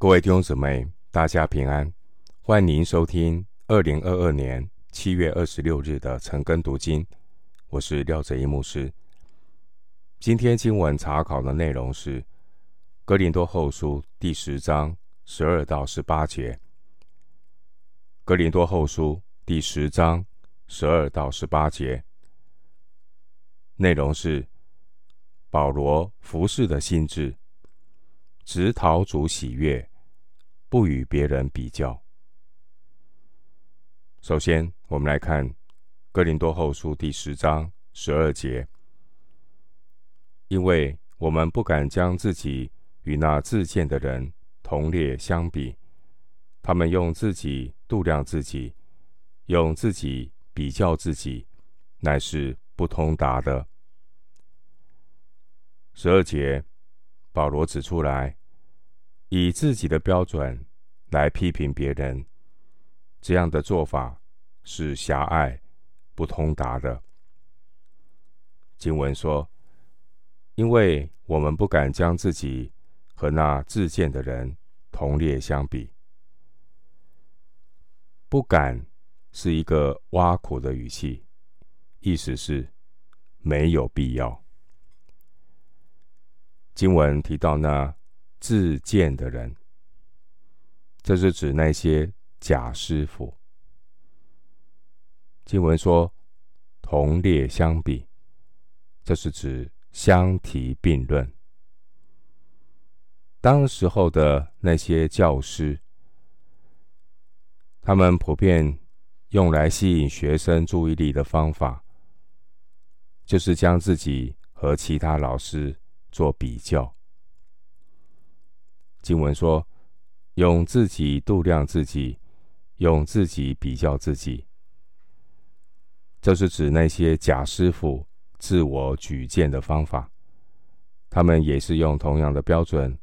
各位弟兄姊妹，大家平安，欢迎收听二零二二年七月二十六日的晨更读经。我是廖哲一牧师。今天经文查考的内容是《哥林多后书》第十章十二到十八节，《哥林多后书》第十章十二到十八节内容是保罗服事的心志。只讨主喜悦，不与别人比较。首先，我们来看《哥林多后书》第十章十二节，因为我们不敢将自己与那自荐的人同列相比，他们用自己度量自己，用自己比较自己，乃是不通达的。十二节，保罗指出来。以自己的标准来批评别人，这样的做法是狭隘、不通达的。经文说：“因为我们不敢将自己和那自荐的人同列相比。”不敢是一个挖苦的语气，意思是没有必要。经文提到那。自荐的人，这是指那些假师傅。经文说同列相比，这是指相提并论。当时候的那些教师，他们普遍用来吸引学生注意力的方法，就是将自己和其他老师做比较。经文说：“用自己度量自己，用自己比较自己。”这是指那些假师傅自我举荐的方法。他们也是用同样的标准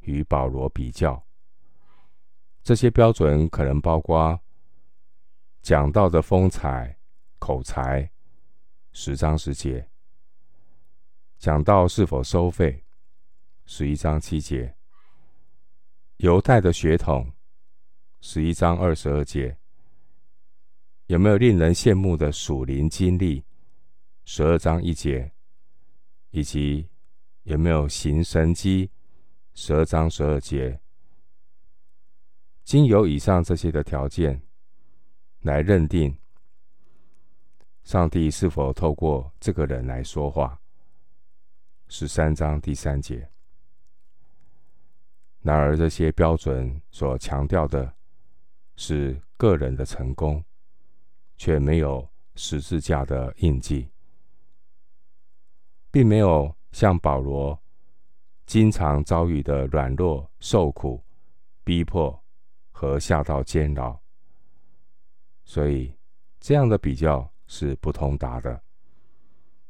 与保罗比较。这些标准可能包括讲道的风采、口才、十章十节；讲道是否收费，十一章七节。犹太的血统，十一章二十二节，有没有令人羡慕的属灵经历？十二章一节，以及有没有行神迹？十二章十二节，经由以上这些的条件来认定上帝是否透过这个人来说话。十三章第三节。然而，这些标准所强调的是个人的成功，却没有十字架的印记，并没有像保罗经常遭遇的软弱、受苦、逼迫和下到监牢。所以，这样的比较是不通达的，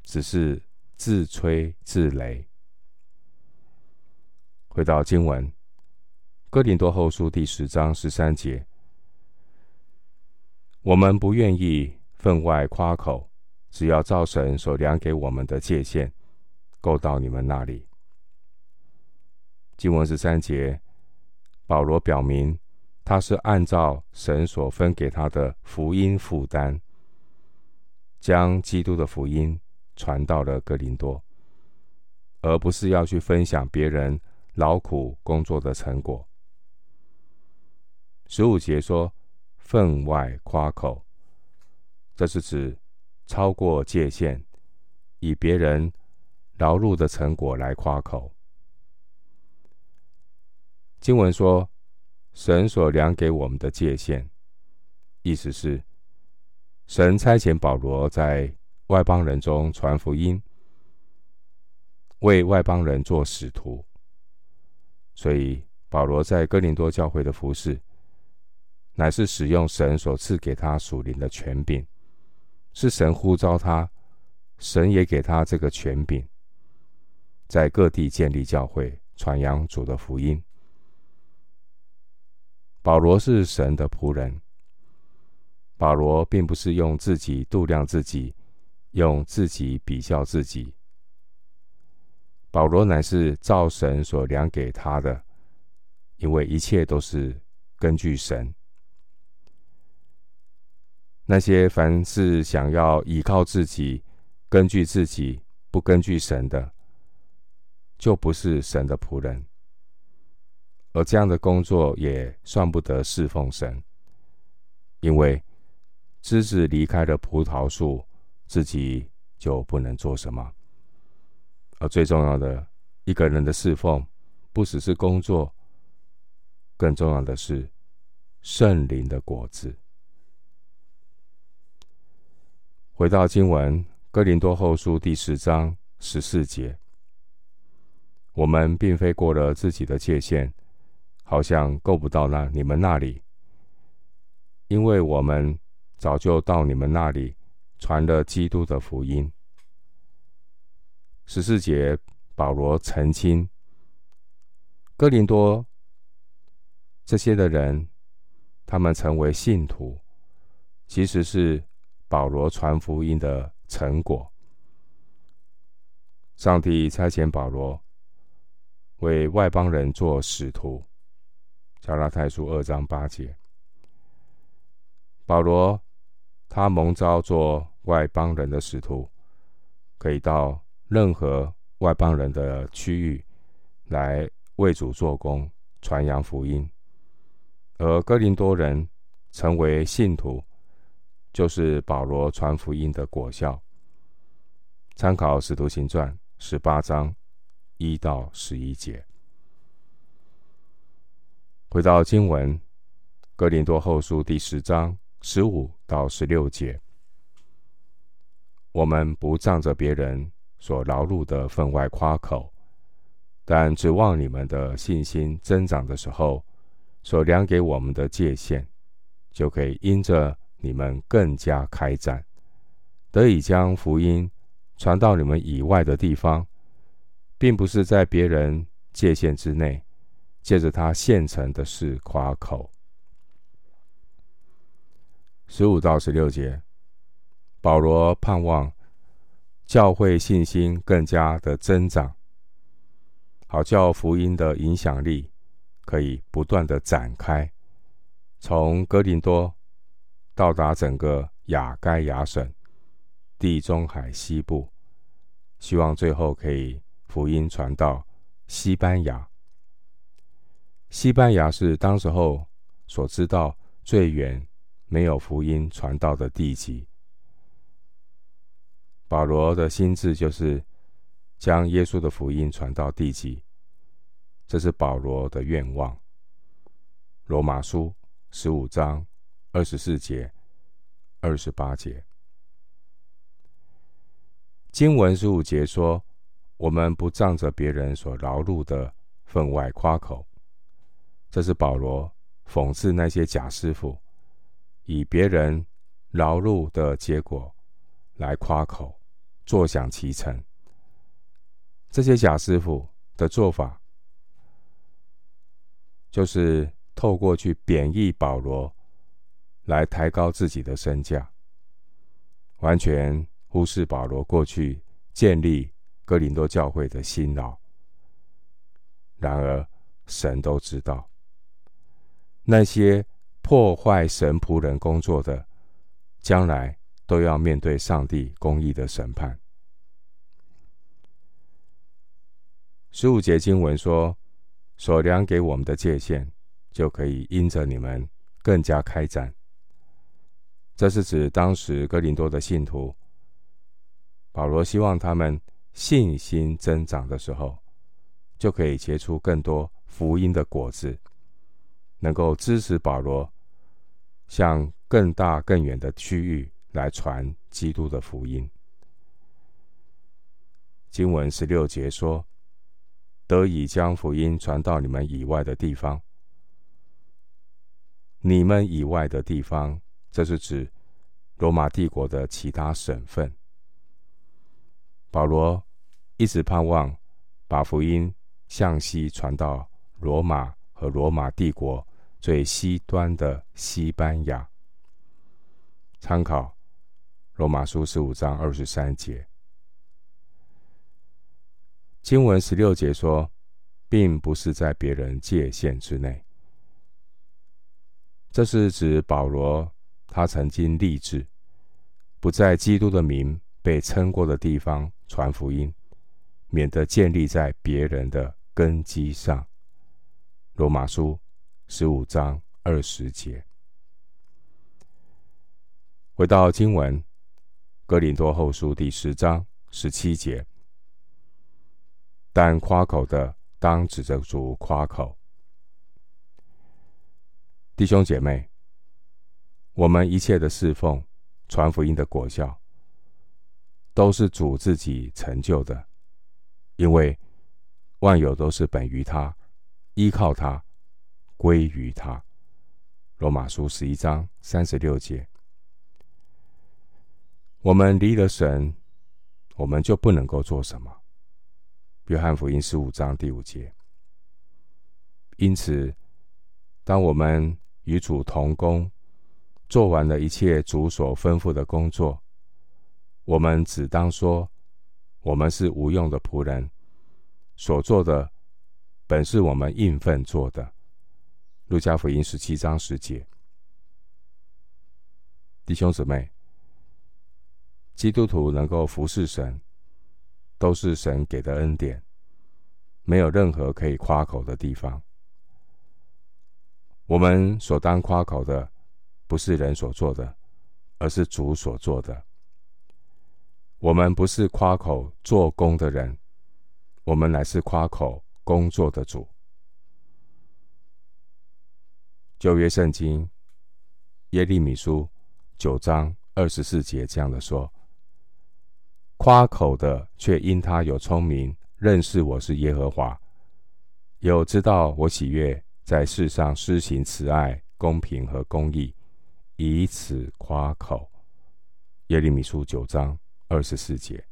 只是自吹自擂。回到经文。哥林多后书第十章十三节，我们不愿意分外夸口，只要照神所量给我们的界限，够到你们那里。经文十三节，保罗表明他是按照神所分给他的福音负担，将基督的福音传到了哥林多，而不是要去分享别人劳苦工作的成果。十五节说：“分外夸口，这是指超过界限，以别人劳碌的成果来夸口。”经文说：“神所量给我们的界限，意思是神差遣保罗在外邦人中传福音，为外邦人做使徒。所以保罗在哥林多教会的服事。”乃是使用神所赐给他属灵的权柄，是神呼召他，神也给他这个权柄，在各地建立教会，传扬主的福音。保罗是神的仆人，保罗并不是用自己度量自己，用自己比较自己。保罗乃是照神所量给他的，因为一切都是根据神。那些凡是想要依靠自己、根据自己、不根据神的，就不是神的仆人。而这样的工作也算不得侍奉神，因为枝子离开了葡萄树，自己就不能做什么。而最重要的，一个人的侍奉，不只是工作，更重要的是圣灵的果子。回到经文，《哥林多后书》第十章十四节，我们并非过了自己的界限，好像够不到那你们那里，因为我们早就到你们那里传了基督的福音。十四节，保罗澄清，哥林多这些的人，他们成为信徒，其实是保罗传福音的成果。上帝差遣保罗为外邦人做使徒。加拉太书二章八节，保罗他蒙召做外邦人的使徒，可以到任何外邦人的区域来为主做工，传扬福音。而哥林多人成为信徒，就是保罗传福音的果效。参考《使徒行传》十八章一到十一节。回到经文，《哥林多后书》第十章十五到十六节，我们不仗着别人所劳碌的分外夸口，但指望你们的信心增长的时候，所量给我们的界限，就可以因着你们更加开展，得以将福音传到你们以外的地方，并不是在别人界限之内。借着他现成的事夸口。十五到十六节，保罗盼望教会信心更加的增长，好叫福音的影响力可以不断的展开，从哥林多到达整个亚该亚省、地中海西部，希望最后可以福音传到西班牙。西班牙是当时候所知道最远没有福音传到的地级。保罗的心志就是将耶稣的福音传到地级，这是保罗的愿望。罗马书十五章二十四节、二十八节，经文十五节说：“我们不仗着别人所劳碌的分外夸口。”这是保罗讽刺那些假师傅，以别人劳碌的结果来夸口，坐享其成。这些假师傅的做法，就是透过去贬义保罗，来抬高自己的身价，完全忽视保罗过去建立哥林多教会的辛劳。然而，神都知道。那些破坏神仆人工作的，将来都要面对上帝公义的审判。十五节经文说：“所量给我们的界限，就可以因着你们更加开展。”这是指当时哥林多的信徒，保罗希望他们信心增长的时候，就可以结出更多福音的果子。能够支持保罗向更大更远的区域来传基督的福音。经文十六节说：“得以将福音传到你们以外的地方。”你们以外的地方，这是指罗马帝国的其他省份。保罗一直盼望把福音向西传到罗马和罗马帝国。最西端的西班牙，参考罗马书十五章二十三节，经文十六节说：“并不是在别人界限之内。这是指保罗，他曾经立志，不在基督的名被称过的地方传福音，免得建立在别人的根基上。罗马书十五章二十节。回到经文，哥林多后书第十章十七节。但夸口的，当指着主夸口。弟兄姐妹，我们一切的侍奉、传福音的果效，都是主自己成就的，因为万有都是本于他，依靠他，归于他。罗马书十一章三十六节。我们离了神，我们就不能够做什么。约翰福音十五章第五节。因此，当我们与主同工，做完了一切主所吩咐的工作，我们只当说，我们是无用的仆人，所做的本是我们应份做的。路加福音十七章十节。弟兄姊妹，基督徒能够服侍神，都是神给的恩典，没有任何可以夸口的地方。我们所当夸口的，不是人所做的，而是主所做的。我们不是夸口做工的人，我们乃是夸口工作的主。旧约圣经耶利米书九章二十四节这样的说：夸口的却因他有聪明，认识我是耶和华，有知道我喜悦。在世上施行慈爱、公平和公义，以此夸口。耶利米书九章二十四节。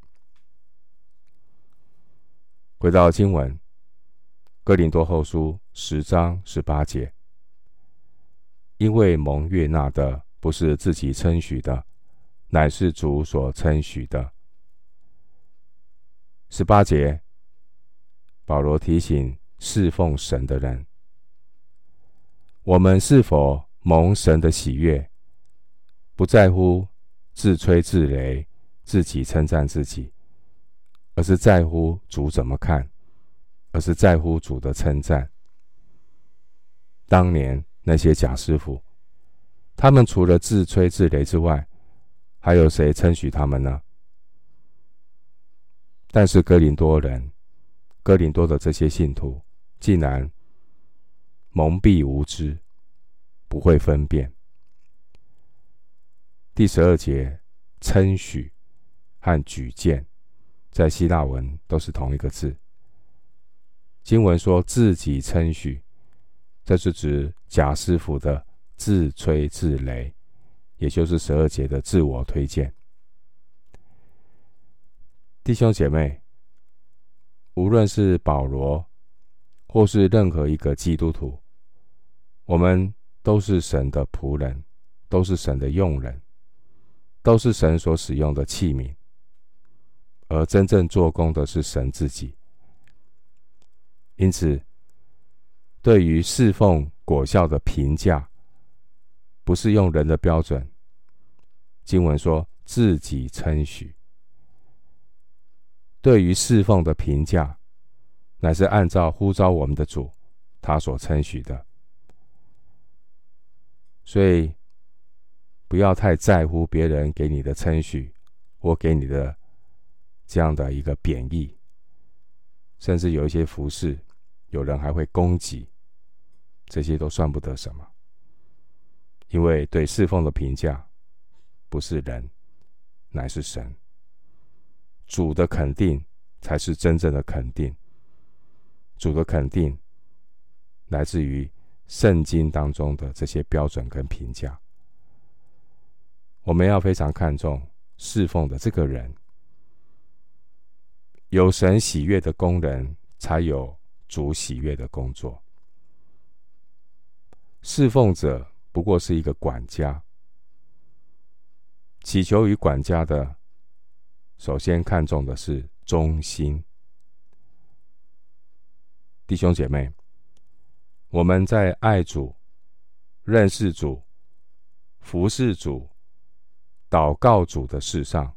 回到经文，哥林多后书十章十八节。因为蒙悦纳的不是自己称许的，乃是主所称许的。十八节，保罗提醒侍奉神的人。我们是否蒙神的喜悦，不在乎自吹自擂、自己称赞自己，而是在乎主怎么看，而是在乎主的称赞。当年那些假师傅，他们除了自吹自擂之外，还有谁称许他们呢？但是哥林多人，哥林多的这些信徒，竟然。蒙蔽无知，不会分辨。第十二节，称许和举荐，在希腊文都是同一个字。经文说自己称许，这是指假师傅的自吹自擂，也就是十二节的自我推荐。弟兄姐妹，无论是保罗，或是任何一个基督徒。我们都是神的仆人，都是神的用人，都是神所使用的器皿，而真正做工的是神自己。因此，对于侍奉果效的评价，不是用人的标准。经文说自己称许。对于侍奉的评价，乃是按照呼召我们的主，他所称许的。所以，不要太在乎别人给你的称许，或给你的这样的一个贬义，甚至有一些服饰，有人还会攻击，这些都算不得什么。因为对侍奉的评价，不是人，乃是神。主的肯定才是真正的肯定。主的肯定来自于。圣经当中的这些标准跟评价，我们要非常看重侍奉的这个人。有神喜悦的工人，才有主喜悦的工作。侍奉者不过是一个管家，祈求于管家的，首先看重的是忠心。弟兄姐妹，我们在爱主、认识主、服侍主、祷告主的事上，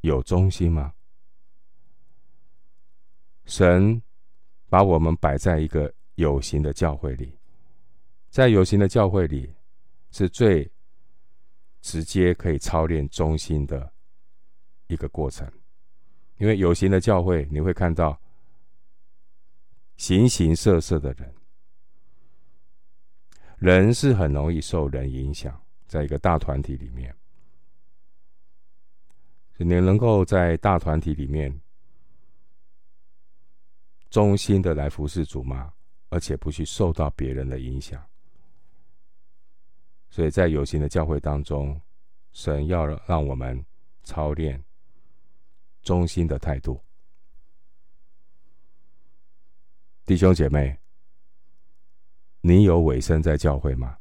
有忠心吗？神把我们摆在一个有形的教会里，在有形的教会里，是最直接可以操练忠心的一个过程。因为有形的教会，你会看到形形色色的人，人是很容易受人影响，在一个大团体里面，你能够在大团体里面忠心的来服侍主吗？而且不去受到别人的影响。所以在有形的教会当中，神要让我们操练。忠心的态度，弟兄姐妹，你有委身在教会吗？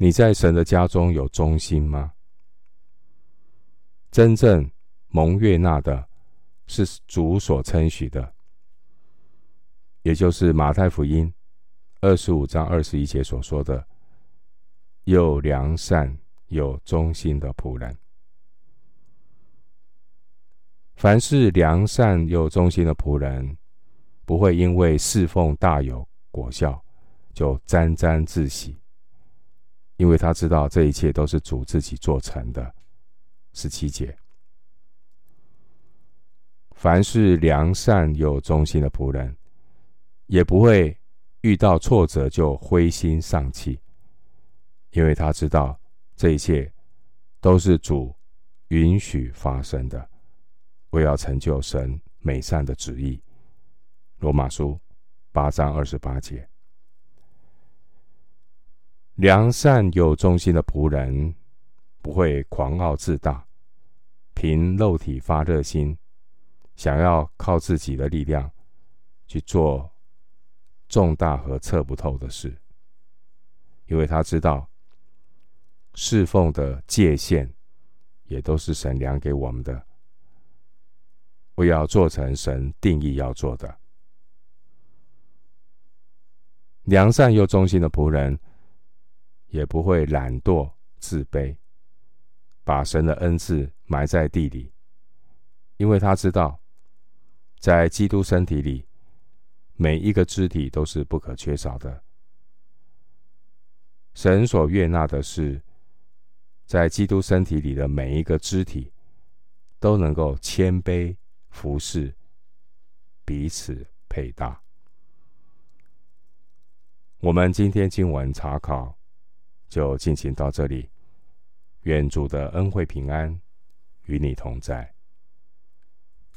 你在神的家中有忠心吗？真正蒙悦纳的，是主所称许的，也就是马太福音二十五章二十一节所说的：“又良善又忠心的仆人。”凡是良善又忠心的仆人，不会因为侍奉大有果效，就沾沾自喜，因为他知道这一切都是主自己做成的。十七节，凡是良善又忠心的仆人，也不会遇到挫折就灰心丧气，因为他知道这一切都是主允许发生的。为要成就神美善的旨意，罗马书八章二十八节。良善又忠心的仆人，不会狂傲自大，凭肉体发热心，想要靠自己的力量去做重大和测不透的事，因为他知道侍奉的界限，也都是神量给我们的。不要做成神定义要做的。良善又忠心的仆人，也不会懒惰自卑，把神的恩赐埋在地里，因为他知道，在基督身体里，每一个肢体都是不可缺少的。神所悦纳的是，在基督身体里的每一个肢体，都能够谦卑。服侍，彼此配搭。我们今天经文查考就进行到这里。愿主的恩惠平安与你同在。